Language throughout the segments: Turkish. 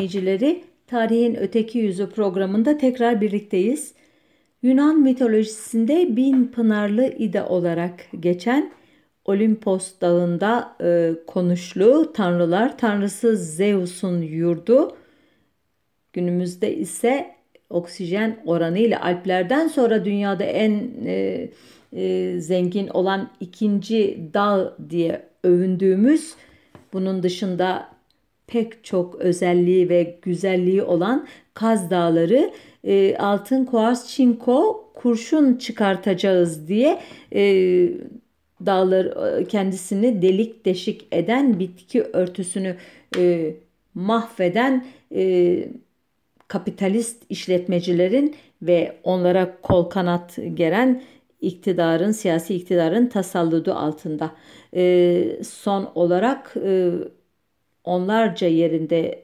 dinleyicileri Tarihin Öteki Yüzü programında tekrar birlikteyiz. Yunan mitolojisinde bin pınarlı ide olarak geçen Olimpos dağında e, konuşlu tanrılar tanrısı Zeus'un yurdu. Günümüzde ise oksijen oranı ile Alplerden sonra dünyada en e, e, zengin olan ikinci dağ diye övündüğümüz bunun dışında pek çok özelliği ve güzelliği olan Kaz Dağları e, altın kuars çinko kurşun çıkartacağız diye e, dağlar e, kendisini delik deşik eden bitki örtüsünü e, mahveden e, kapitalist işletmecilerin ve onlara kol kanat geren iktidarın, siyasi iktidarın tasalludu altında. E, son olarak e, onlarca yerinde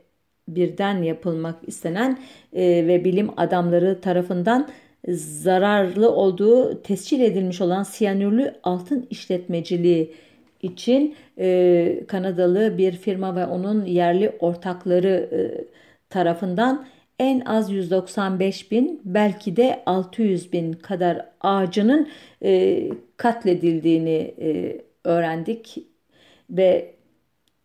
birden yapılmak istenen e, ve bilim adamları tarafından zararlı olduğu tescil edilmiş olan siyanürlü altın işletmeciliği için e, Kanadalı bir firma ve onun yerli ortakları e, tarafından en az 195 bin belki de 600 bin kadar ağacının e, katledildiğini e, öğrendik ve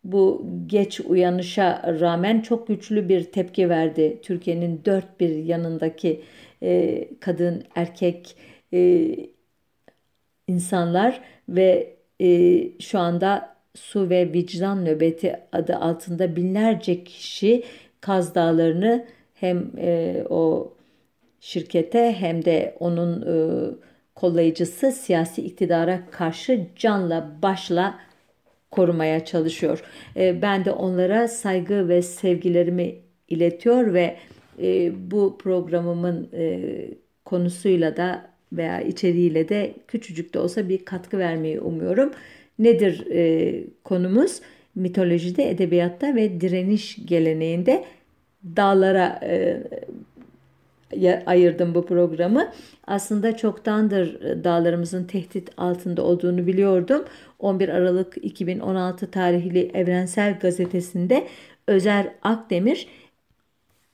bu geç uyanışa rağmen çok güçlü bir tepki verdi. Türkiye'nin dört bir yanındaki e, kadın, erkek e, insanlar ve e, şu anda su ve vicdan nöbeti adı altında binlerce kişi Kaz Dağları'nı hem e, o şirkete hem de onun e, kollayıcısı siyasi iktidara karşı canla başla korumaya çalışıyor. E, ben de onlara saygı ve sevgilerimi iletiyor ve e, bu programımın e, konusuyla da veya içeriğiyle de küçücük de olsa bir katkı vermeyi umuyorum. Nedir konumuz? Mitolojide, edebiyatta ve direniş geleneğinde dağlara ayırdım bu programı. Aslında çoktandır e, dağlarımızın tehdit altında olduğunu biliyordum. 11 Aralık 2016 tarihli Evrensel Gazetesi'nde Özer Akdemir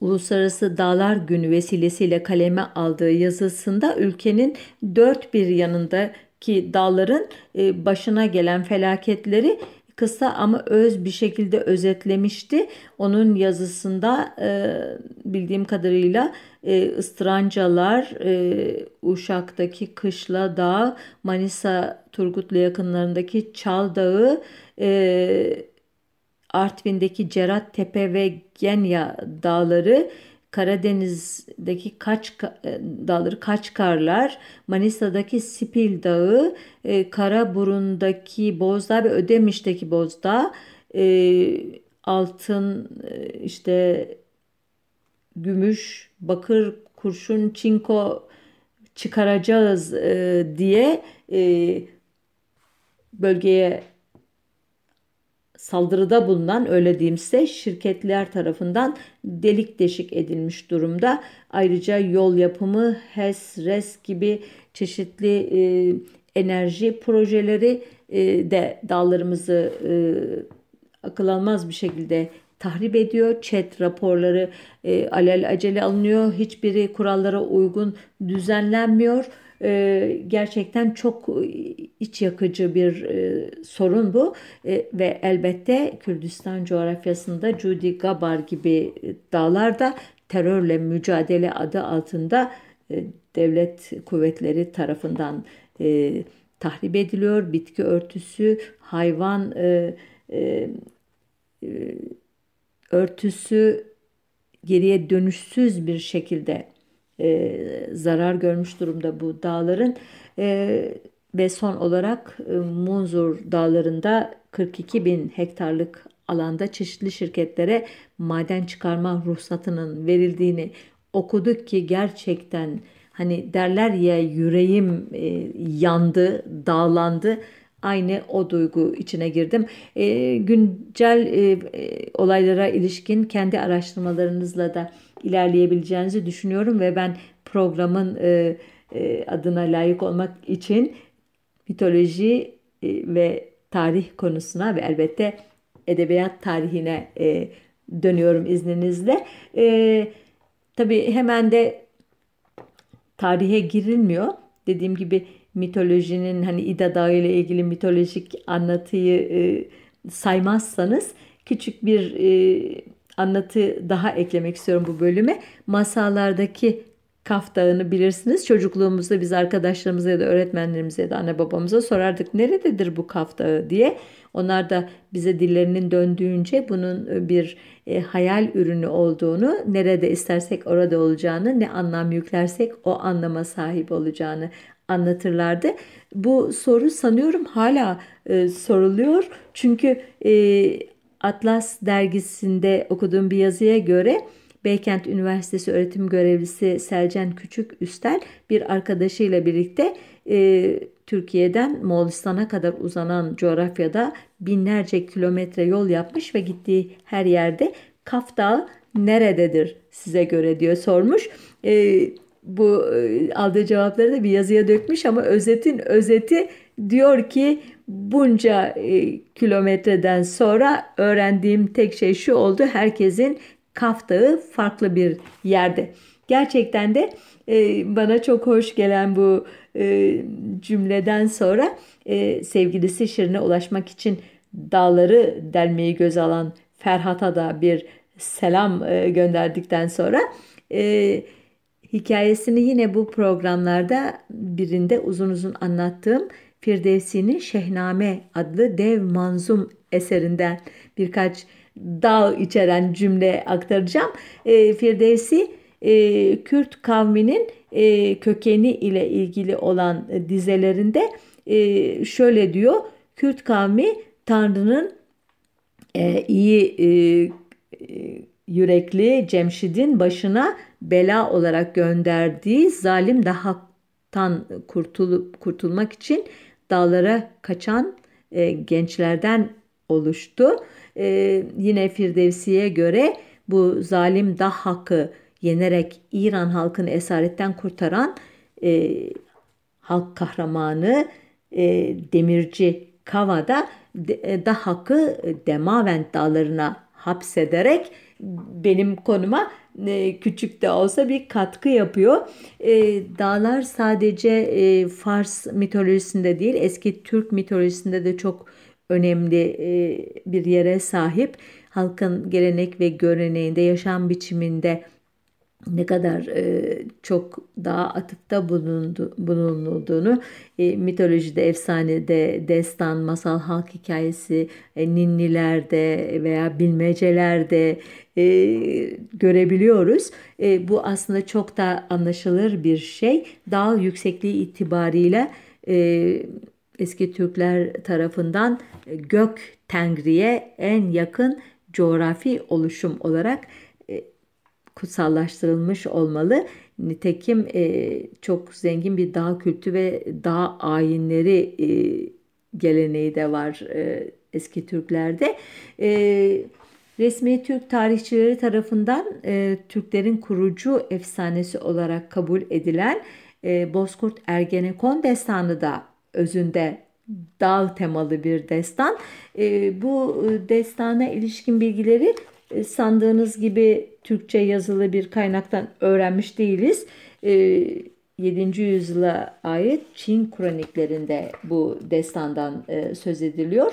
Uluslararası Dağlar Günü vesilesiyle kaleme aldığı yazısında ülkenin dört bir yanındaki dağların e, başına gelen felaketleri kısa ama öz bir şekilde özetlemişti. Onun yazısında e, bildiğim kadarıyla e, ıstırancalar, e, Uşak'taki Kışla Dağı, Manisa Turgutlu yakınlarındaki Çal Dağı, e, Artvin'deki Cerat Tepe ve Genya dağları, Karadeniz'deki kaç e, dağları Kaçkarlar, Manisa'daki Sipil Dağı, e, Karaburun'daki Bozdağ ve Ödemiş'teki Bozdağ, e, altın e, işte gümüş, bakır, kurşun, çinko çıkaracağız e, diye e, bölgeye saldırıda bulunan öyle diyeyim size şirketler tarafından delik deşik edilmiş durumda. Ayrıca yol yapımı, HES, RES gibi çeşitli e, enerji projeleri e, de dağlarımızı e, akıl almaz bir şekilde tahrip ediyor. Chat raporları e, alel acele alınıyor. Hiçbiri kurallara uygun düzenlenmiyor. E, gerçekten çok iç yakıcı bir e, sorun bu e, ve elbette Kürdistan coğrafyasında Cudi Gabar gibi dağlarda terörle mücadele adı altında e, devlet kuvvetleri tarafından e, tahrip ediliyor. Bitki örtüsü, hayvan e, e, e, örtüsü geriye dönüşsüz bir şekilde e, zarar görmüş durumda bu dağların e, ve son olarak e, Munzur dağlarında 42 bin hektarlık alanda çeşitli şirketlere maden çıkarma ruhsatının verildiğini okuduk ki gerçekten hani derler ya yüreğim e, yandı, dağlandı aynı o duygu içine girdim. E, güncel e, e, olaylara ilişkin kendi araştırmalarınızla da ilerleyebileceğinizi düşünüyorum ve ben programın e, e, adına layık olmak için mitoloji e, ve tarih konusuna ve elbette edebiyat tarihine e, dönüyorum izninizle. E, tabii hemen de tarihe girilmiyor. Dediğim gibi mitolojinin hani İda Dağı ile ilgili mitolojik anlatıyı e, saymazsanız küçük bir e, anlatı daha eklemek istiyorum bu bölüme. Masallardaki Kaf Dağı'nı bilirsiniz. Çocukluğumuzda biz arkadaşlarımıza ya da öğretmenlerimize ya da anne babamıza sorardık nerededir bu Kaf Dağı diye. Onlar da bize dillerinin döndüğünce bunun bir e, hayal ürünü olduğunu, nerede istersek orada olacağını, ne anlam yüklersek o anlama sahip olacağını anlatırlardı. Bu soru sanıyorum hala e, soruluyor. Çünkü e, Atlas dergisinde okuduğum bir yazıya göre Beykent Üniversitesi öğretim görevlisi Selcan Küçük Üstel bir arkadaşıyla birlikte e, Türkiye'den Moğolistan'a kadar uzanan coğrafyada binlerce kilometre yol yapmış ve gittiği her yerde Kaf Dağı nerededir size göre diyor sormuş. E, bu e, aldığı cevapları da bir yazıya dökmüş ama özetin özeti diyor ki bunca e, kilometreden sonra öğrendiğim tek şey şu oldu. Herkesin Kaf Dağı farklı bir yerde. Gerçekten de e, bana çok hoş gelen bu e, cümleden sonra e, sevgilisi Şirin'e ulaşmak için dağları delmeyi göz alan Ferhat'a da bir selam e, gönderdikten sonra e, hikayesini yine bu programlarda birinde uzun uzun anlattığım Firdevsi'nin Şehname adlı dev manzum eserinden birkaç dağ içeren cümle aktaracağım. E, Firdevsi e, Kürt kavminin e, kökeni ile ilgili olan dizelerinde e, şöyle diyor. Kürt kavmi Tanrı'nın e, iyi e, yürekli Cemşid'in başına bela olarak gönderdiği zalim dahaktan kurtulup kurtulmak için dağlara kaçan e, gençlerden oluştu. E, yine Firdevsi'ye göre bu zalim Dahhak'ı yenerek İran halkını esaretten kurtaran e, halk kahramanı e, demirci Kava'da e, Dahhak'ı Demavent dağlarına hapsederek benim konuma e, küçük de olsa bir katkı yapıyor. E, dağlar sadece e, Fars mitolojisinde değil eski Türk mitolojisinde de çok önemli bir yere sahip. Halkın gelenek ve göreneğinde, yaşam biçiminde ne kadar e, çok daha atıfta bulundu, bulunulduğunu e, mitolojide, efsanede, destan, masal, halk hikayesi, e, ninnilerde veya bilmecelerde görebiliyoruz. Bu aslında çok da anlaşılır bir şey. Dağ yüksekliği itibariyle eski Türkler tarafından gök tengriye en yakın coğrafi oluşum olarak kutsallaştırılmış olmalı. Nitekim e, çok zengin bir dağ kültü ve dağ ayinleri e, geleneği de var e, eski Türklerde. E, resmi Türk tarihçileri tarafından e, Türklerin kurucu efsanesi olarak kabul edilen e, Bozkurt Ergenekon destanı da özünde dağ temalı bir destan. E, bu destana ilişkin bilgileri e, sandığınız gibi Türkçe yazılı bir kaynaktan öğrenmiş değiliz. 7. E, yüzyıla ait Çin kroniklerinde bu destandan e, söz ediliyor.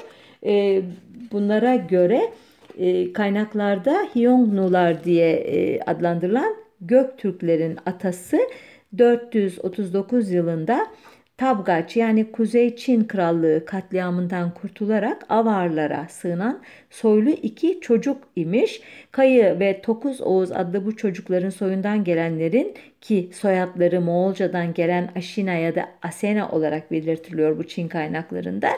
Bunlara göre kaynaklarda Hyongnular diye adlandırılan Göktürklerin atası 439 yılında Tabgaç yani Kuzey Çin Krallığı katliamından kurtularak Avarlara sığınan soylu iki çocuk imiş. Kayı ve Tokuz Oğuz adlı bu çocukların soyundan gelenlerin ki soyadları Moğolcadan gelen Aşina ya da Asena olarak belirtiliyor bu Çin kaynaklarında.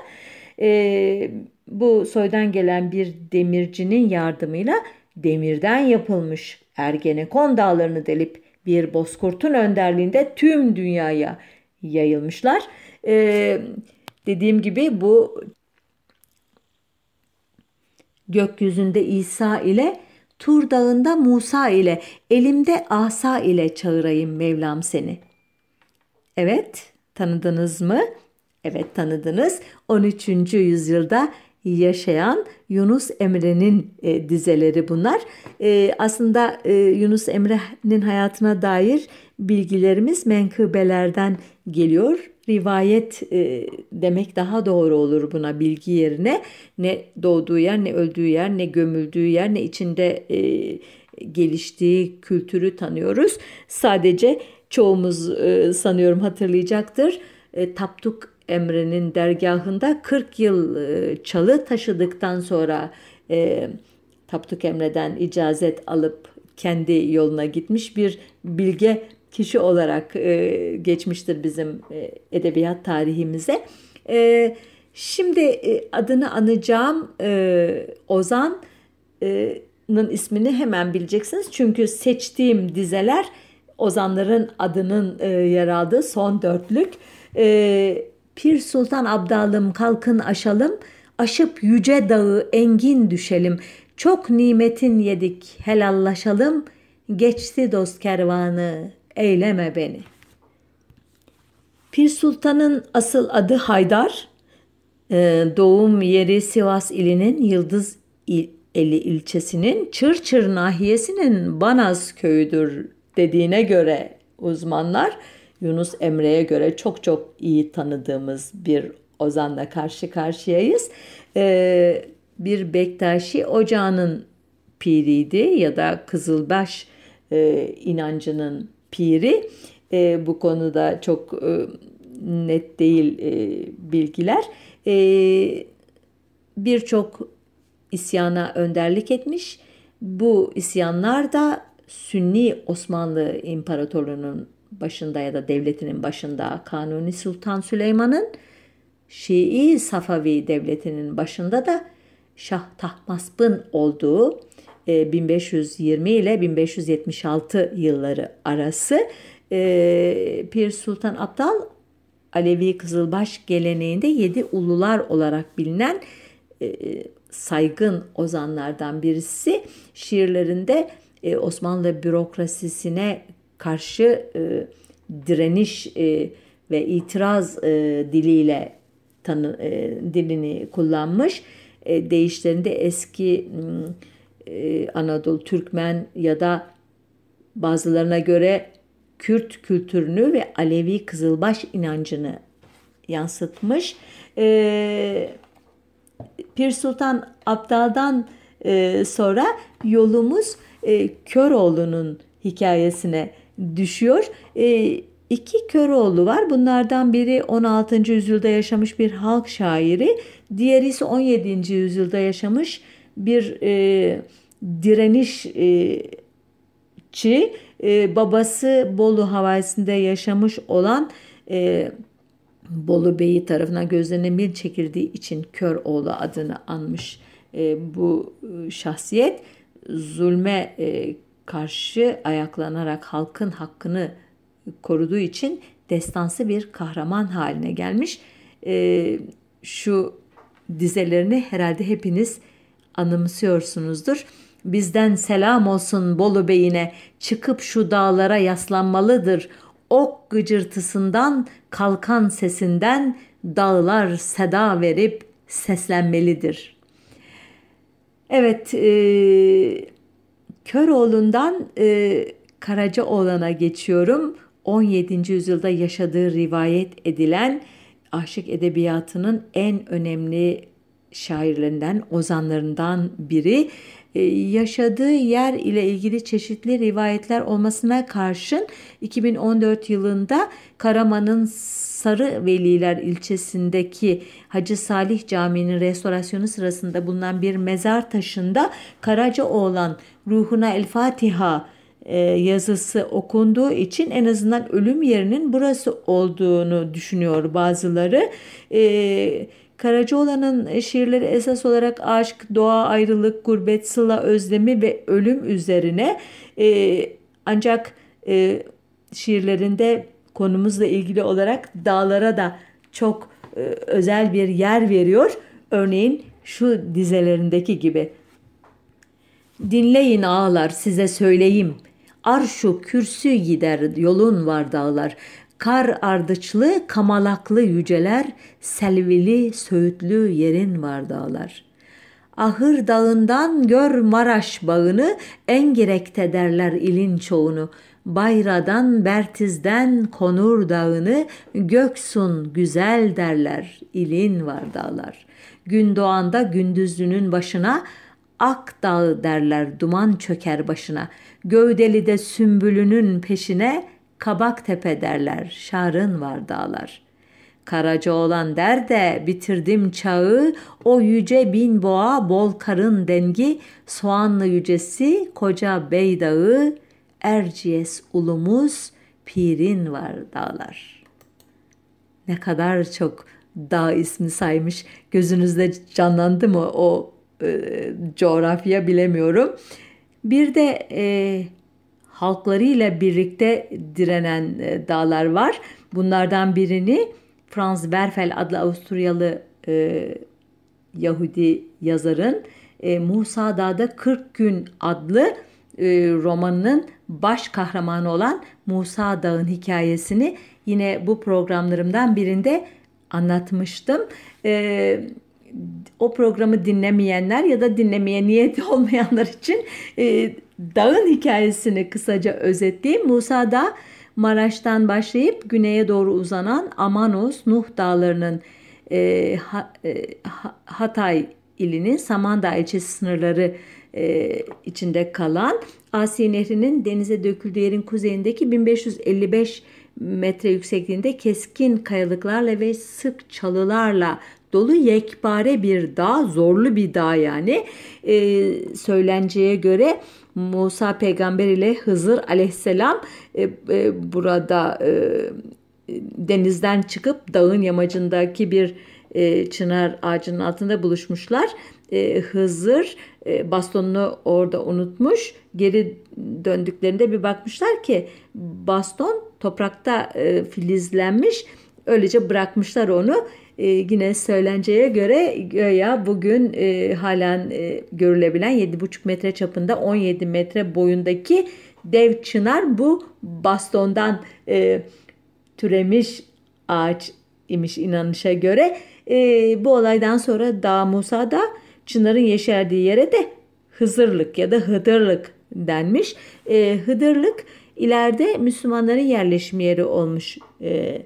Ee, bu soydan gelen bir demircinin yardımıyla demirden yapılmış Ergenekon dağlarını delip bir bozkurtun önderliğinde tüm dünyaya yayılmışlar. Ee, dediğim gibi bu gökyüzünde İsa ile Tur dağında Musa ile elimde asa ile çağırayım Mevlam seni. Evet tanıdınız mı? Evet tanıdınız. 13. yüzyılda yaşayan Yunus Emre'nin e, dizeleri bunlar. E, aslında e, Yunus Emre'nin hayatına dair bilgilerimiz menkıbelerden geliyor. Rivayet e, demek daha doğru olur buna bilgi yerine. Ne doğduğu yer, ne öldüğü yer, ne gömüldüğü yer, ne içinde e, geliştiği kültürü tanıyoruz. Sadece çoğumuz e, sanıyorum hatırlayacaktır. E, Tapduk Emre'nin dergahında 40 yıl e, çalı taşıdıktan sonra e, Tapduk Emre'den icazet alıp kendi yoluna gitmiş bir bilge kişi olarak e, geçmiştir bizim e, edebiyat tarihimize. E, şimdi e, adını anacağım e, Ozan'ın ismini hemen bileceksiniz. Çünkü seçtiğim dizeler Ozanların adının e, yer aldığı son dörtlük. E, Pir Sultan Abdalım kalkın aşalım, aşıp yüce dağı engin düşelim. Çok nimetin yedik helallaşalım, geçti dost kervanı eyleme beni. Pir Sultan'ın asıl adı Haydar, e, doğum yeri Sivas ilinin Yıldız Eli ilçesinin Çırçır nahiyesinin Banaz köyüdür dediğine göre uzmanlar Yunus Emre'ye göre çok çok iyi tanıdığımız bir ozanla karşı karşıyayız. Ee, bir Bektaşi ocağının piriydi ya da Kızılbaş e, inancının piri. E, bu konuda çok e, net değil e, bilgiler. E, Birçok isyana önderlik etmiş. Bu isyanlar da Sünni Osmanlı İmparatorluğu'nun başında ya da devletinin başında Kanuni Sultan Süleyman'ın Şii Safavi devletinin başında da Şah Tahmasp'ın olduğu 1520 e, ile 1576 yılları arası e, Pir Sultan Abdal Alevi Kızılbaş geleneğinde yedi ulular olarak bilinen e, saygın ozanlardan birisi. Şiirlerinde Osmanlı bürokrasisine karşı direniş ve itiraz diliyle tanı, dilini kullanmış. Değişlerinde eski e, Anadolu Türkmen ya da bazılarına göre Kürt kültürünü ve Alevi Kızılbaş inancını yansıtmış. E, Pir Sultan Abdal'dan e, sonra yolumuz e, Köroğlu'nun hikayesine düşüyor. E, iki Köroğlu var. Bunlardan biri 16. yüzyılda yaşamış bir halk şairi. Diğeri ise 17. yüzyılda yaşamış bir e, direnişçi. E, babası Bolu havalisinde yaşamış olan e, Bolu Bey'i tarafından gözlerine mil çekildiği için Köroğlu adını anmış e, bu e, şahsiyet. Zulme e, karşı ayaklanarak halkın hakkını koruduğu için destansı bir kahraman haline gelmiş. E, şu dizelerini herhalde hepiniz anımsıyorsunuzdur. Bizden selam olsun Bolu Bey'ine çıkıp şu dağlara yaslanmalıdır. Ok gıcırtısından kalkan sesinden dağlar seda verip seslenmelidir. Evet, e, Köroğlu'ndan e, Karacaoğlan'a geçiyorum. 17. yüzyılda yaşadığı rivayet edilen aşık edebiyatının en önemli şairlerinden, ozanlarından biri. Ee, yaşadığı yer ile ilgili çeşitli rivayetler olmasına karşın 2014 yılında Karaman'ın Sarı Veliler ilçesindeki Hacı Salih Camii'nin restorasyonu sırasında bulunan bir mezar taşında Karacaoğlan ruhuna El Fatiha e, yazısı okunduğu için en azından ölüm yerinin burası olduğunu düşünüyor bazıları. E, Karacaoğlan'ın şiirleri esas olarak aşk, doğa, ayrılık, gurbet, sıla, özlemi ve ölüm üzerine e, ancak e, şiirlerinde konumuzla ilgili olarak dağlara da çok e, özel bir yer veriyor. Örneğin şu dizelerindeki gibi. Dinleyin ağlar size söyleyeyim. Arşu kürsü gider yolun var dağlar. Kar ardıçlı, kamalaklı yüceler, selvili, söğütlü yerin var dağlar. Ahır dağından gör Maraş bağını, en gerekte derler ilin çoğunu. Bayradan, Bertiz'den Konur dağını, Göksun güzel derler, ilin var dağlar. Gün doğanda gündüzlünün başına, Ak dağı derler duman çöker başına. Gövdeli de sümbülünün peşine kabak tepe derler şarın var dağlar. Karaca olan der de bitirdim çağı o yüce bin boğa bol karın dengi soğanlı yücesi koca bey dağı Erciyes ulumuz pirin var dağlar. Ne kadar çok dağ ismi saymış gözünüzde canlandı mı o e, coğrafya bilemiyorum. Bir de e, halklarıyla birlikte direnen e, dağlar var. Bunlardan birini Franz Werfel adlı Avusturyalı e, Yahudi yazarın e, Musa Dağ'da 40 gün adlı e, romanının baş kahramanı olan Musa Dağ'ın hikayesini yine bu programlarımdan birinde anlatmıştım. E, o programı dinlemeyenler ya da dinlemeye niyeti olmayanlar için e, dağın hikayesini kısaca özetleyeyim. Musa Dağı Maraş'tan başlayıp güneye doğru uzanan Amanos, Nuh dağlarının e, ha, e, Hatay ilinin Samandağ ilçesi sınırları e, içinde kalan Asi Nehri'nin denize döküldüğü yerin kuzeyindeki 1555 metre yüksekliğinde keskin kayalıklarla ve sık çalılarla dolu yekpare bir dağ, zorlu bir dağ yani. E, söylenceye göre Musa peygamber ile Hızır aleyhisselam e, e, burada e, denizden çıkıp dağın yamacındaki bir e, çınar ağacının altında buluşmuşlar. E, Hızır e, bastonunu orada unutmuş. Geri döndüklerinde bir bakmışlar ki baston toprakta e, filizlenmiş. Öylece bırakmışlar onu e, yine söylenceye göre göya bugün e, halen e, görülebilen 7,5 metre çapında 17 metre boyundaki dev çınar bu bastondan e, türemiş ağaç imiş inanışa göre. E, bu olaydan sonra Dağ Musa'da çınarın yeşerdiği yere de Hızırlık ya da Hıdırlık denmiş. E, Hıdırlık ileride Müslümanların yerleşim yeri olmuş e,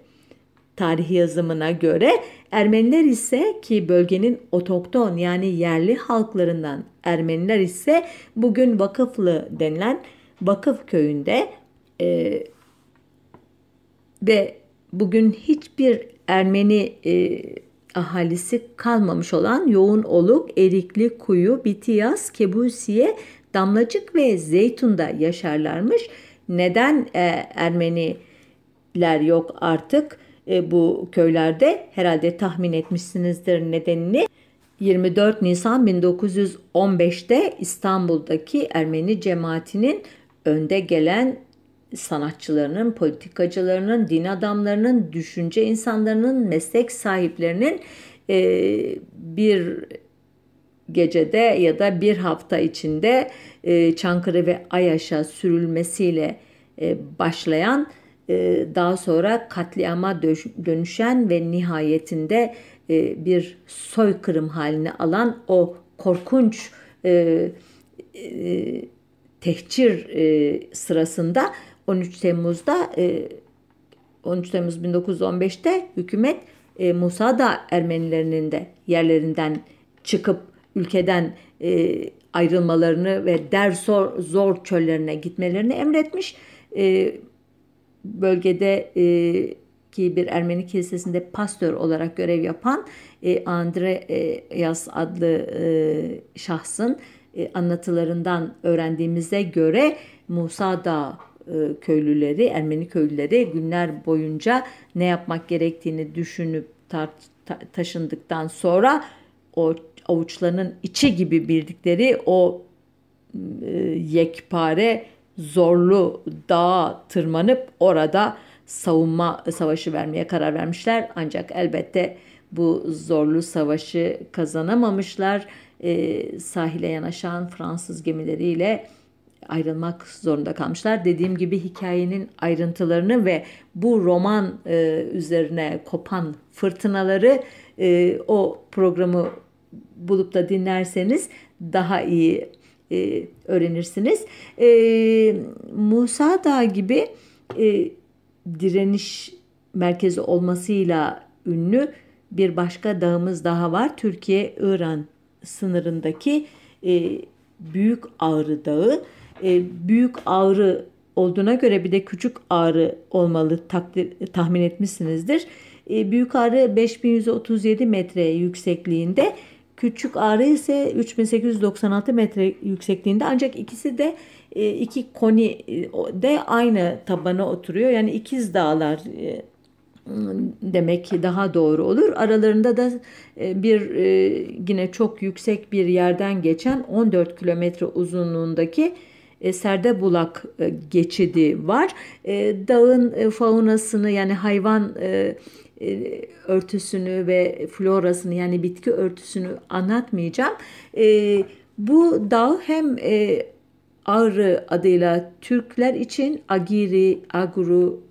tarih yazımına göre Ermeniler ise ki bölgenin otokton yani yerli halklarından Ermeniler ise bugün Vakıflı denilen Vakıf köyünde e, ve bugün hiçbir Ermeni e, ahalisi kalmamış olan yoğun oluk, erikli kuyu, bitiyaz, kebusiye, damlacık ve zeytunda yaşarlarmış. Neden e, Ermeniler yok artık? E, bu köylerde herhalde tahmin etmişsinizdir nedenini. 24 Nisan 1915'te İstanbul'daki Ermeni cemaatinin önde gelen sanatçılarının, politikacılarının, din adamlarının, düşünce insanlarının, meslek sahiplerinin e, bir gecede ya da bir hafta içinde e, Çankırı ve Ayaş'a sürülmesiyle başlayan daha sonra katliama dönüşen ve nihayetinde e, bir soykırım halini alan o korkunç e, tehcir sırasında 13 Temmuz'da 13 Temmuz 1915'te hükümet Musa da Ermenilerinin de yerlerinden çıkıp ülkeden ayrılmalarını ve der zor çöllerine gitmelerini emretmiş bölgede e, ki bir Ermeni kilisesinde pastör olarak görev yapan e, Andre Yas adlı e, şahsın e, anlatılarından öğrendiğimize göre Musa Dağ e, köylüleri, Ermeni köylüleri günler boyunca ne yapmak gerektiğini düşünüp tar- ta- taşındıktan sonra o avuçlarının içi gibi bildikleri o e, yekpare zorlu dağa tırmanıp orada savunma savaşı vermeye karar vermişler. Ancak elbette bu zorlu savaşı kazanamamışlar. E, sahile yanaşan Fransız gemileriyle ayrılmak zorunda kalmışlar. Dediğim gibi hikayenin ayrıntılarını ve bu roman e, üzerine kopan fırtınaları e, o programı bulup da dinlerseniz daha iyi e, öğrenirsiniz. E, Musa Dağı gibi e, direniş merkezi olmasıyla ünlü bir başka dağımız daha var. Türkiye-İran sınırındaki e, Büyük Ağrı Dağı. E, Büyük Ağrı olduğuna göre bir de Küçük Ağrı olmalı takdir, tahmin etmişsinizdir. E, Büyük Ağrı 5137 metre yüksekliğinde. Küçük Ağrı ise 3896 metre yüksekliğinde ancak ikisi de e, iki koni e, de aynı tabana oturuyor. Yani ikiz dağlar e, demek daha doğru olur. Aralarında da bir yine çok yüksek bir yerden geçen 14 kilometre uzunluğundaki Serdebulak geçidi var. Dağın faunasını yani hayvan örtüsünü ve florasını yani bitki örtüsünü anlatmayacağım. Bu dağ hem Ağrı adıyla Türkler için, Agiri, Aguru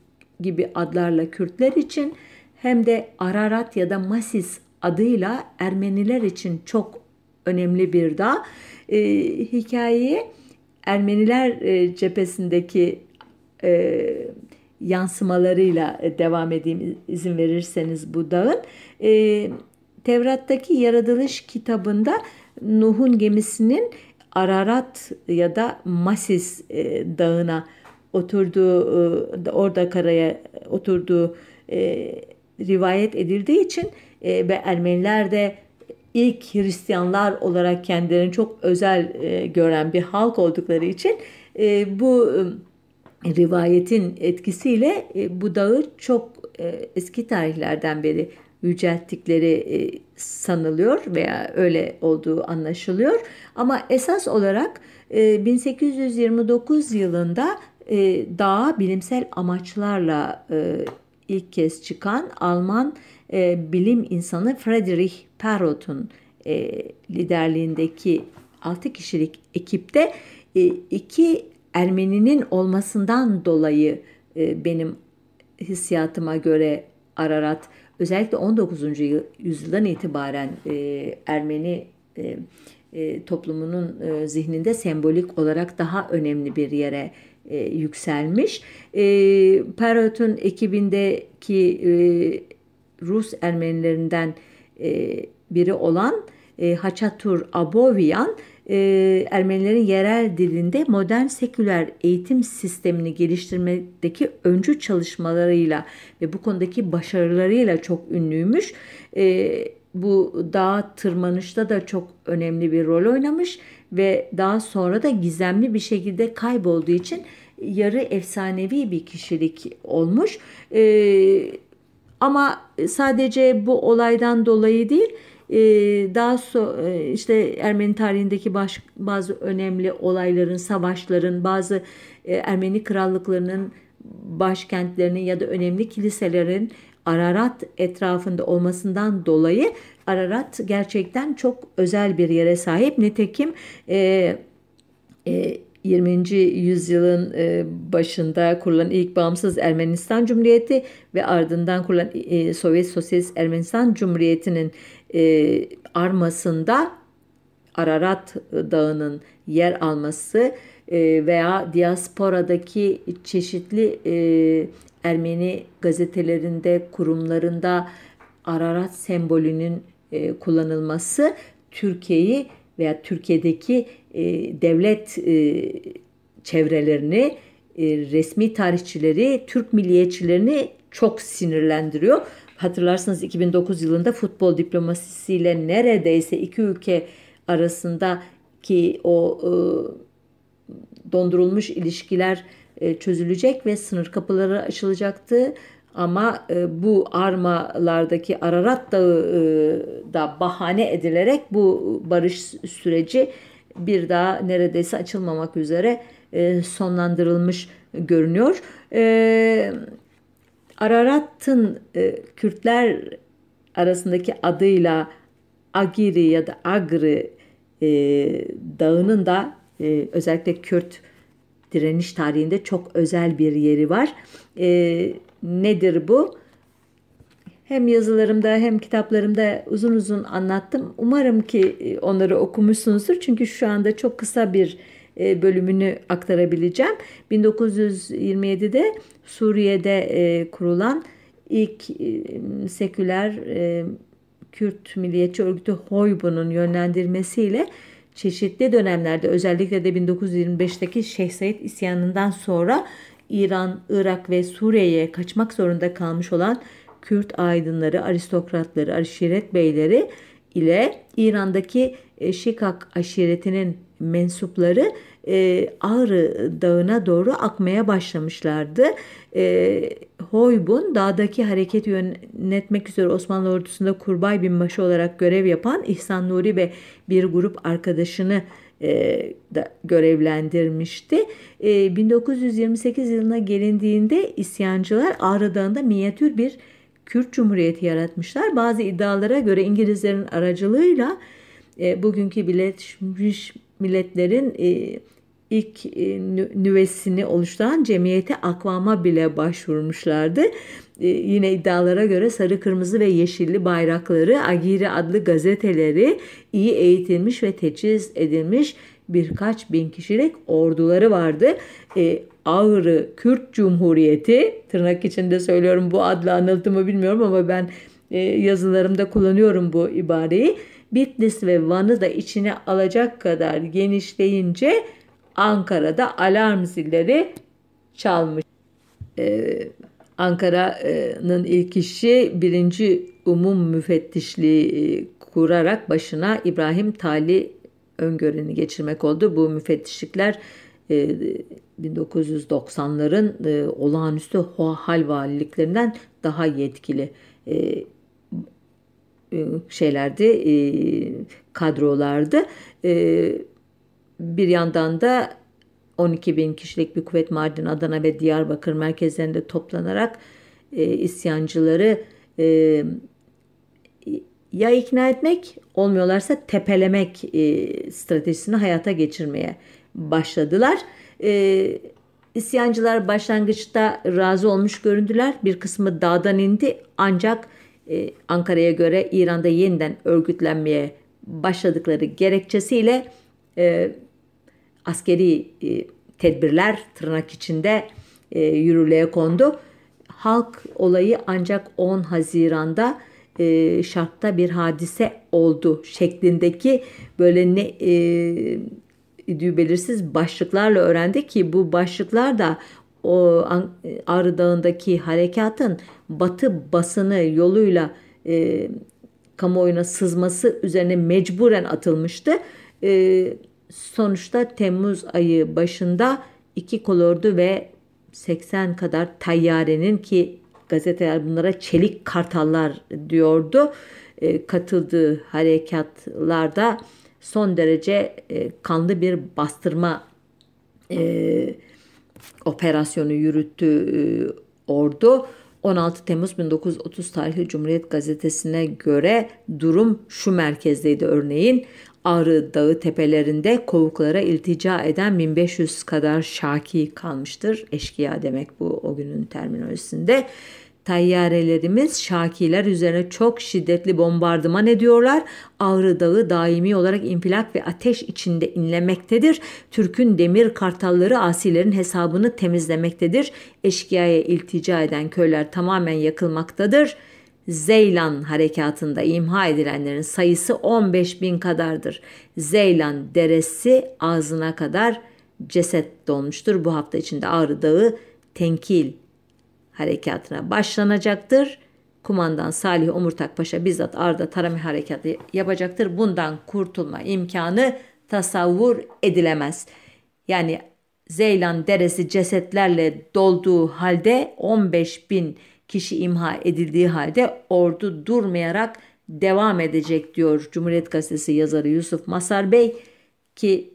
gibi adlarla Kürtler için hem de Ararat ya da Masis adıyla Ermeniler için çok önemli bir dağ. E, hikayeyi Ermeniler e, cephesindeki e, yansımalarıyla devam edeyim izin verirseniz bu dağın. E, Tevrat'taki yaratılış kitabında Nuh'un gemisinin Ararat ya da Masis e, dağına oturduğu e, orada karaya oturduğu e, rivayet edildiği için e, ve Ermeniler de ilk Hristiyanlar olarak kendilerini çok özel e, gören bir halk oldukları için e, bu e, rivayetin etkisiyle e, bu dağı çok e, eski tarihlerden beri yücelttikleri e, sanılıyor veya öyle olduğu anlaşılıyor. Ama esas olarak 1829 e, yılında e, dağa bilimsel amaçlarla ilk kez çıkan Alman bilim insanı Friedrich Perrot'un liderliğindeki 6 kişilik ekipte iki Ermeninin olmasından dolayı benim hissiyatıma göre Ararat özellikle 19. yüzyıldan itibaren e, Ermeni e, e, toplumunun e, zihninde sembolik olarak daha önemli bir yere e, yükselmiş. E, Perot'un ekibindeki e, Rus Ermenilerinden e, biri olan e, Haçatur Abovyan e, Ermenilerin yerel dilinde modern seküler eğitim sistemini geliştirmedeki öncü çalışmalarıyla ve bu konudaki başarılarıyla çok ünlüymüş. E, bu dağ tırmanışta da çok önemli bir rol oynamış ve daha sonra da gizemli bir şekilde kaybolduğu için yarı efsanevi bir kişilik olmuş. E, ama sadece bu olaydan dolayı değil, ee, daha so e, işte Ermeni tarihindeki baş, bazı önemli olayların, savaşların, bazı e, Ermeni krallıklarının başkentlerinin ya da önemli kiliselerin Ararat etrafında olmasından dolayı Ararat gerçekten çok özel bir yere sahip. Nitekim e, e, 20. yüzyılın e, başında kurulan ilk bağımsız Ermenistan Cumhuriyeti ve ardından kurulan e, Sovyet Sosyalist Ermenistan Cumhuriyeti'nin e, armasında Ararat Dağı'nın yer alması veya diasporadaki çeşitli Ermeni gazetelerinde, kurumlarında Ararat sembolünün kullanılması Türkiye'yi veya Türkiye'deki e, devlet e, çevrelerini, e, resmi tarihçileri, Türk milliyetçilerini çok sinirlendiriyor. Hatırlarsınız 2009 yılında futbol diplomasisiyle neredeyse iki ülke arasındaki o e, dondurulmuş ilişkiler e, çözülecek ve sınır kapıları açılacaktı. Ama e, bu armalardaki Ararat Dağı e, da bahane edilerek bu barış süreci bir daha neredeyse açılmamak üzere e, sonlandırılmış görünüyor. E, Ararat'ın e, Kürtler arasındaki adıyla Agiri ya da Agri e, dağının da e, özellikle Kürt direniş tarihinde çok özel bir yeri var. E, nedir bu? Hem yazılarımda hem kitaplarımda uzun uzun anlattım. Umarım ki e, onları okumuşsunuzdur. Çünkü şu anda çok kısa bir bölümünü aktarabileceğim. 1927'de Suriye'de e, kurulan ilk seküler Kürt milliyetçi örgütü HOYBU'nun yönlendirmesiyle çeşitli dönemlerde özellikle de 1925'teki Şeyh Said isyanından sonra İran, Irak ve Suriye'ye kaçmak zorunda kalmış olan Kürt aydınları, aristokratları, aşiret beyleri ile İran'daki e, Şikak aşiretinin mensupları e, Ağrı Dağı'na doğru akmaya başlamışlardı. E, Hoybun dağdaki hareketi yönetmek üzere Osmanlı ordusunda Kurbay binbaşı olarak görev yapan İhsan Nuri ve bir grup arkadaşını e, da görevlendirmişti. E, 1928 yılına gelindiğinde isyancılar Ağrı Dağı'nda minyatür bir Kürt Cumhuriyeti yaratmışlar. Bazı iddialara göre İngilizlerin aracılığıyla e, bugünkü Birleşmiş Milletler'in e, ilk e, nüvesini oluşturan cemiyete akvama bile başvurmuşlardı. E, yine iddialara göre sarı, kırmızı ve yeşilli bayrakları, Agiri adlı gazeteleri iyi eğitilmiş ve teçhiz edilmiş birkaç bin kişilik orduları vardı. E, Ağrı Kürt Cumhuriyeti tırnak içinde söylüyorum bu adla anıldı bilmiyorum ama ben e, yazılarımda kullanıyorum bu ibareyi. Bitlis ve Van'ı da içine alacak kadar genişleyince Ankara'da alarm zilleri çalmış. Ee, Ankara'nın ilk işi birinci umum müfettişliği e, kurarak başına İbrahim Tali geçirmek oldu. Bu müfettişlikler 1990'ların e, e, olağanüstü hal valiliklerinden daha yetkili şeylerdi, kadrolardı. Bir yandan da 12 bin kişilik bir kuvvet Mardin, Adana ve Diyarbakır merkezlerinde toplanarak e, isyancıları e, ya ikna etmek olmuyorlarsa tepelemek e, stratejisini hayata geçirmeye başladılar. E, isyancılar başlangıçta razı olmuş göründüler. Bir kısmı dağdan indi ancak e, Ankara'ya göre İran'da yeniden örgütlenmeye başladıkları gerekçesiyle e, askeri e, tedbirler tırnak içinde e, yürürlüğe kondu. Halk olayı ancak 10 Haziran'da e, şartta bir hadise oldu şeklindeki böyle ne e, belirsiz başlıklarla öğrendi ki bu başlıklar da o Ağrı Dağı'ndaki harekatın batı basını yoluyla e, kamuoyuna sızması üzerine mecburen atılmıştı. E, sonuçta Temmuz ayı başında iki kolordu ve 80 kadar tayyarenin ki gazeteler bunlara çelik kartallar diyordu. E, katıldığı harekatlarda son derece e, kanlı bir bastırma e, operasyonu yürüttü e, ordu. 16 Temmuz 1930 tarihli Cumhuriyet Gazetesi'ne göre durum şu merkezdeydi örneğin. Ağrı Dağı tepelerinde kovuklara iltica eden 1500 kadar şaki kalmıştır. Eşkıya demek bu o günün terminolojisinde. Tayyarelerimiz Şakiler üzerine çok şiddetli bombardıman ediyorlar. Ağrı Dağı daimi olarak infilak ve ateş içinde inlemektedir. Türk'ün demir kartalları asilerin hesabını temizlemektedir. Eşkıya'ya iltica eden köyler tamamen yakılmaktadır.'' Zeylan harekatında imha edilenlerin sayısı 15 bin kadardır. Zeylan deresi ağzına kadar ceset dolmuştur. Bu hafta içinde Ağrı Dağı tenkil harekatına başlanacaktır. Kumandan Salih Omurtak Paşa bizzat Arda tarama harekatı yapacaktır. Bundan kurtulma imkanı tasavvur edilemez. Yani Zeylan deresi cesetlerle dolduğu halde 15 bin kişi imha edildiği halde ordu durmayarak devam edecek diyor Cumhuriyet Gazetesi yazarı Yusuf Masar Bey ki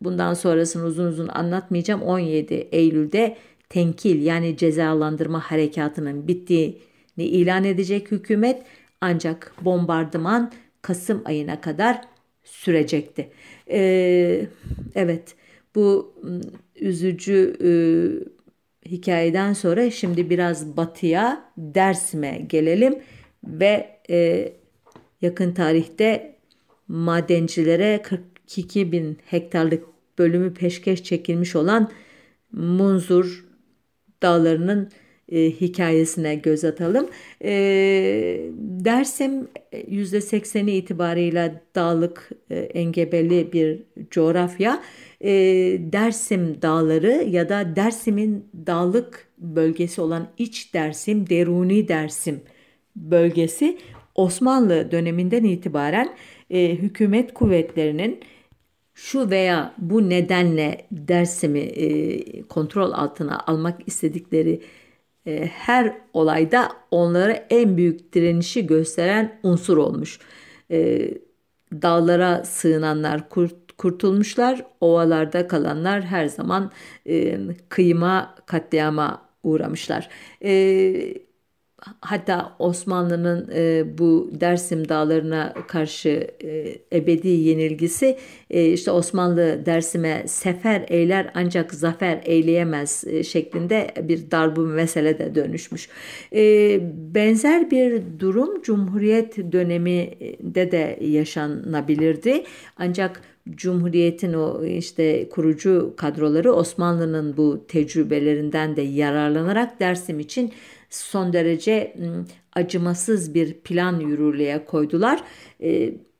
bundan sonrasını uzun uzun anlatmayacağım. 17 Eylül'de tenkil yani cezalandırma harekatının bittiğini ilan edecek hükümet ancak bombardıman Kasım ayına kadar sürecekti. Ee, evet bu üzücü e, hikayeden sonra şimdi biraz batıya Dersim'e gelelim ve e, yakın tarihte madencilere 42 bin hektarlık bölümü peşkeş çekilmiş olan Munzur dağlarının e, hikayesine göz atalım. E, Dersim %80'i itibarıyla dağlık e, engebeli bir coğrafya. E, Dersim dağları ya da Dersim'in dağlık bölgesi olan İç Dersim, Deruni Dersim bölgesi Osmanlı döneminden itibaren e, hükümet kuvvetlerinin şu veya bu nedenle Dersim'i e, kontrol altına almak istedikleri e, her olayda onlara en büyük direnişi gösteren unsur olmuş. E, dağlara sığınanlar kurt, kurtulmuşlar, ovalarda kalanlar her zaman e, kıyıma, katliama uğramışlar. E, hatta Osmanlı'nın e, bu Dersim dağlarına karşı e, ebedi yenilgisi e, işte Osmanlı Dersim'e sefer eyler ancak zafer eyleyemez e, şeklinde bir darbu mesele de dönüşmüş. E, benzer bir durum Cumhuriyet döneminde de yaşanabilirdi. Ancak Cumhuriyet'in o işte kurucu kadroları Osmanlı'nın bu tecrübelerinden de yararlanarak Dersim için son derece acımasız bir plan yürürlüğe koydular.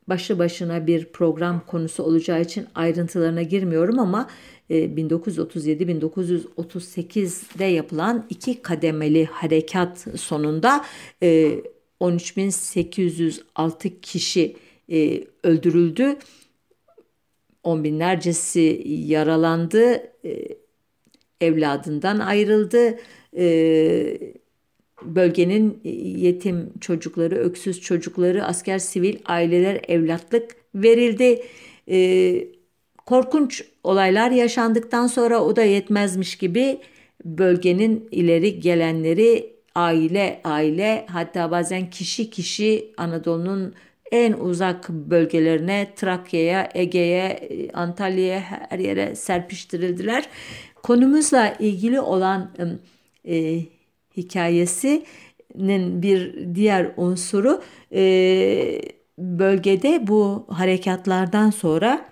Başlı başına bir program konusu olacağı için ayrıntılarına girmiyorum ama 1937-1938'de yapılan iki kademeli harekat sonunda 13.806 kişi öldürüldü. On binlercesi yaralandı, evladından ayrıldı bölgenin e, yetim çocukları, öksüz çocukları, asker sivil aileler evlatlık verildi. E, korkunç olaylar yaşandıktan sonra o da yetmezmiş gibi bölgenin ileri gelenleri aile aile hatta bazen kişi kişi Anadolu'nun en uzak bölgelerine Trakya'ya, Ege'ye, Antalya'ya her yere serpiştirildiler. Konumuzla ilgili olan e, hikayesinin bir diğer unsuru e, bölgede bu harekatlardan sonra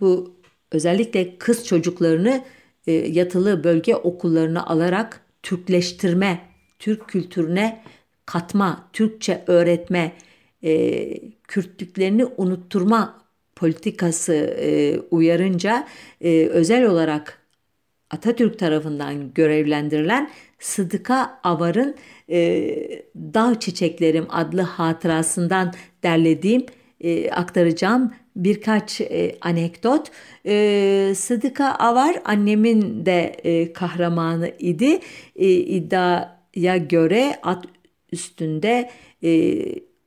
bu özellikle kız çocuklarını e, yatılı bölge okullarına alarak Türkleştirme, Türk kültürüne katma, Türkçe öğretme, e, Kürtlüklerini unutturma politikası e, uyarınca e, özel olarak Atatürk tarafından görevlendirilen Sıdıka Avar'ın e, Dağ Çiçeklerim adlı hatırasından derlediğim, e, aktaracağım birkaç e, anekdot. E, Sıdıka Avar annemin de e, kahramanı idi. E, iddiaya göre at üstünde e,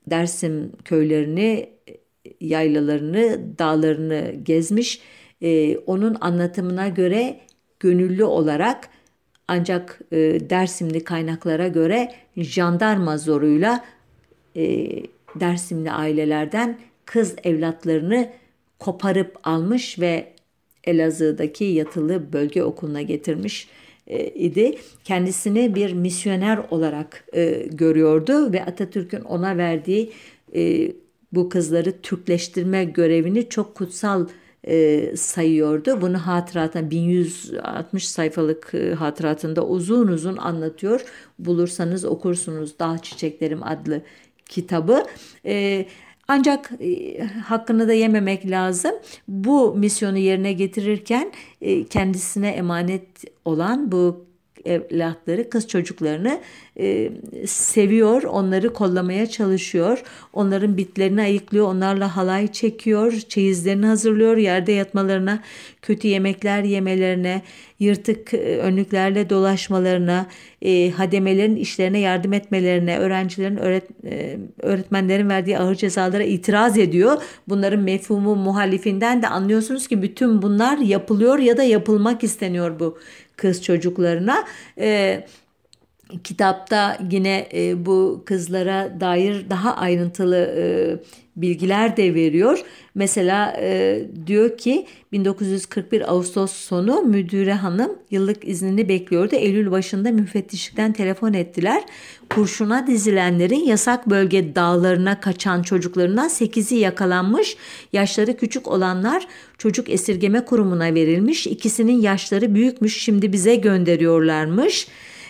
Dersim köylerini, yaylalarını, dağlarını gezmiş. E, onun anlatımına göre gönüllü olarak ancak e, Dersimli kaynaklara göre jandarma zoruyla e, Dersimli ailelerden kız evlatlarını koparıp almış ve Elazığ'daki yatılı bölge okuluna getirmiş e, idi. Kendisini bir misyoner olarak e, görüyordu ve Atatürk'ün ona verdiği e, bu kızları Türkleştirme görevini çok kutsal e, sayıyordu. Bunu hatıratına 1160 sayfalık e, hatıratında uzun uzun anlatıyor. Bulursanız okursunuz Dağ Çiçeklerim adlı kitabı. E, ancak e, hakkını da yememek lazım. Bu misyonu yerine getirirken e, kendisine emanet olan bu evlatları, kız çocuklarını e, seviyor, onları kollamaya çalışıyor. Onların bitlerini ayıklıyor, onlarla halay çekiyor, çeyizlerini hazırlıyor, yerde yatmalarına, kötü yemekler yemelerine, yırtık e, önlüklerle dolaşmalarına, e, hademelerin işlerine yardım etmelerine, öğrencilerin, öğret, e, öğretmenlerin verdiği ağır cezalara itiraz ediyor. Bunların mefhumu muhalifinden de anlıyorsunuz ki bütün bunlar yapılıyor ya da yapılmak isteniyor bu kız çocuklarına. E, kitapta yine e, bu kızlara dair daha ayrıntılı e, bilgiler de veriyor. Mesela e, diyor ki 1941 Ağustos sonu müdüre hanım yıllık iznini bekliyordu. Eylül başında müfettişlikten telefon ettiler. Kurşuna dizilenlerin yasak bölge dağlarına kaçan çocuklarından 8'i yakalanmış. Yaşları küçük olanlar çocuk esirgeme kurumuna verilmiş. İkisinin yaşları büyükmüş şimdi bize gönderiyorlarmış.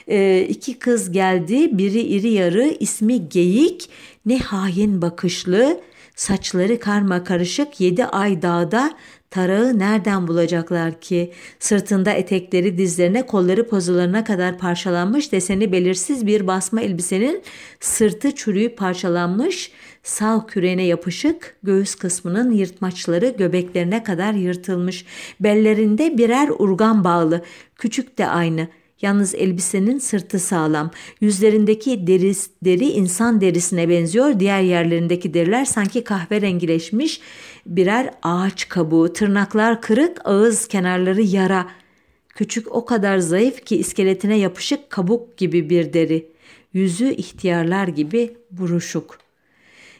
E, iki kız geldi biri iri yarı ismi Geyik ne hain bakışlı Saçları karma karışık yedi ay dağda tarağı nereden bulacaklar ki? Sırtında etekleri dizlerine kolları pozularına kadar parçalanmış deseni belirsiz bir basma elbisenin sırtı çürüyüp parçalanmış sağ kürene yapışık göğüs kısmının yırtmaçları göbeklerine kadar yırtılmış. Bellerinde birer urgan bağlı küçük de aynı.'' Yalnız elbisenin sırtı sağlam. Yüzlerindeki deri, deri insan derisine benziyor. Diğer yerlerindeki deriler sanki kahverengileşmiş birer ağaç kabuğu. Tırnaklar kırık, ağız kenarları yara. Küçük o kadar zayıf ki iskeletine yapışık kabuk gibi bir deri. Yüzü ihtiyarlar gibi buruşuk.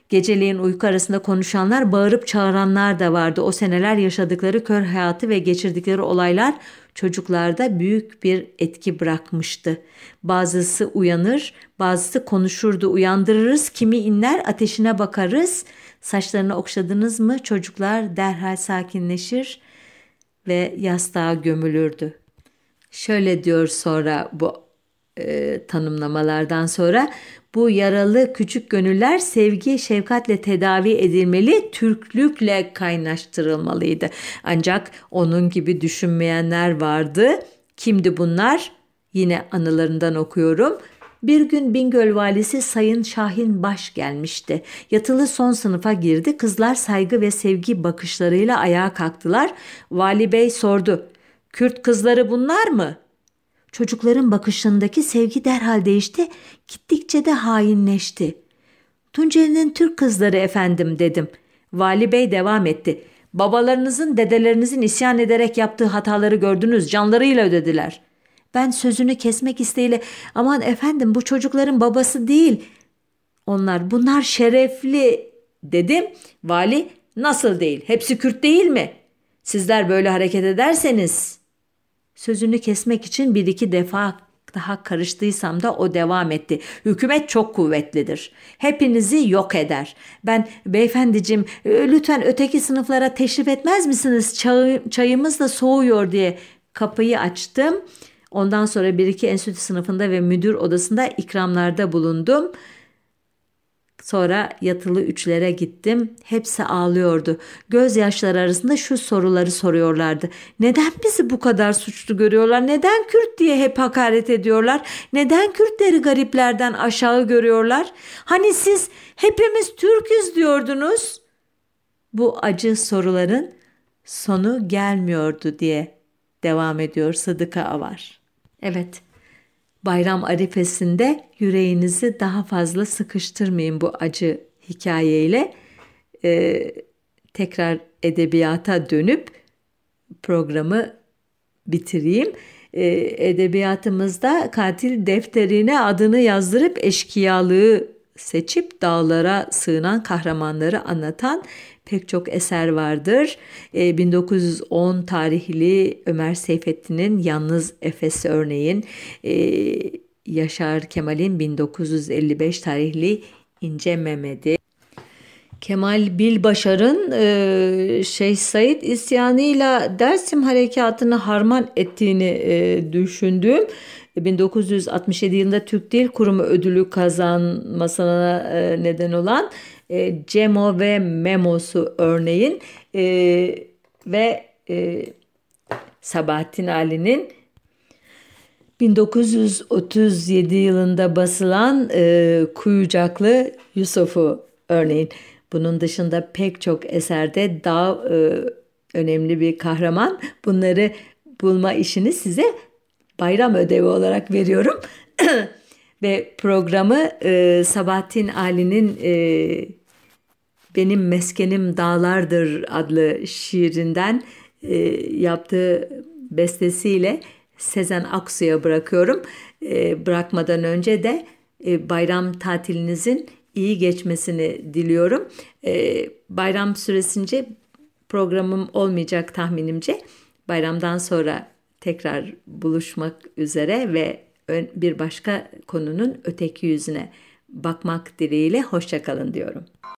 Geceleyin uyku arasında konuşanlar, bağırıp çağıranlar da vardı. O seneler yaşadıkları kör hayatı ve geçirdikleri olaylar çocuklarda büyük bir etki bırakmıştı. Bazısı uyanır, bazısı konuşurdu. Uyandırırız, kimi inler, ateşine bakarız. Saçlarını okşadınız mı çocuklar derhal sakinleşir ve yastığa gömülürdü. Şöyle diyor sonra bu e, tanımlamalardan sonra bu yaralı küçük gönüller sevgi, şefkatle tedavi edilmeli, Türklükle kaynaştırılmalıydı. Ancak onun gibi düşünmeyenler vardı. Kimdi bunlar? Yine anılarından okuyorum. Bir gün Bingöl valisi Sayın Şahin Baş gelmişti. Yatılı son sınıfa girdi. Kızlar saygı ve sevgi bakışlarıyla ayağa kalktılar. Vali Bey sordu. Kürt kızları bunlar mı? Çocukların bakışındaki sevgi derhal değişti, gittikçe de hainleşti. Tunceli'nin Türk kızları efendim dedim. Vali Bey devam etti. Babalarınızın, dedelerinizin isyan ederek yaptığı hataları gördünüz, canlarıyla ödediler. Ben sözünü kesmek isteyle aman efendim bu çocukların babası değil. Onlar bunlar şerefli dedim. Vali nasıl değil? Hepsi Kürt değil mi? Sizler böyle hareket ederseniz Sözünü kesmek için bir iki defa daha karıştıysam da o devam etti. Hükümet çok kuvvetlidir. Hepinizi yok eder. Ben beyefendicim lütfen öteki sınıflara teşrif etmez misiniz? Çay, çayımız da soğuyor diye kapıyı açtım. Ondan sonra bir iki enstitü sınıfında ve müdür odasında ikramlarda bulundum. Sonra yatılı üçlere gittim. Hepsi ağlıyordu. Gözyaşları arasında şu soruları soruyorlardı. Neden bizi bu kadar suçlu görüyorlar? Neden Kürt diye hep hakaret ediyorlar? Neden Kürtleri gariplerden aşağı görüyorlar? Hani siz hepimiz Türküz diyordunuz. Bu acı soruların sonu gelmiyordu diye devam ediyor Sıdıka Avar. Evet bayram arifesinde yüreğinizi daha fazla sıkıştırmayın bu acı hikayeyle. Ee, tekrar edebiyata dönüp programı bitireyim. Ee, edebiyatımızda katil defterine adını yazdırıp eşkıyalığı seçip dağlara sığınan kahramanları anlatan pek çok eser vardır. E, ee, 1910 tarihli Ömer Seyfettin'in Yalnız Efes örneğin, e, Yaşar Kemal'in 1955 tarihli İnce Mehmet'i, Kemal Bilbaşar'ın e, Şeyh Said isyanıyla Dersim harekatını harman ettiğini e, düşündüğüm 1967 yılında Türk Dil Kurumu ödülü kazanmasına e, neden olan e, Cemo ve Memo'su örneğin e, ve e, Sabahattin Ali'nin 1937 yılında basılan e, Kuyucaklı Yusuf'u örneğin. Bunun dışında pek çok eserde daha e, önemli bir kahraman. Bunları bulma işini size bayram ödevi olarak veriyorum. Ve programı e, Sabahattin Ali'nin e, Benim Meskenim Dağlardır adlı şiirinden e, yaptığı bestesiyle Sezen Aksu'ya bırakıyorum. E, bırakmadan önce de e, bayram tatilinizin iyi geçmesini diliyorum. E, bayram süresince programım olmayacak tahminimce. Bayramdan sonra tekrar buluşmak üzere ve bir başka konunun öteki yüzüne bakmak dileğiyle hoşçakalın diyorum.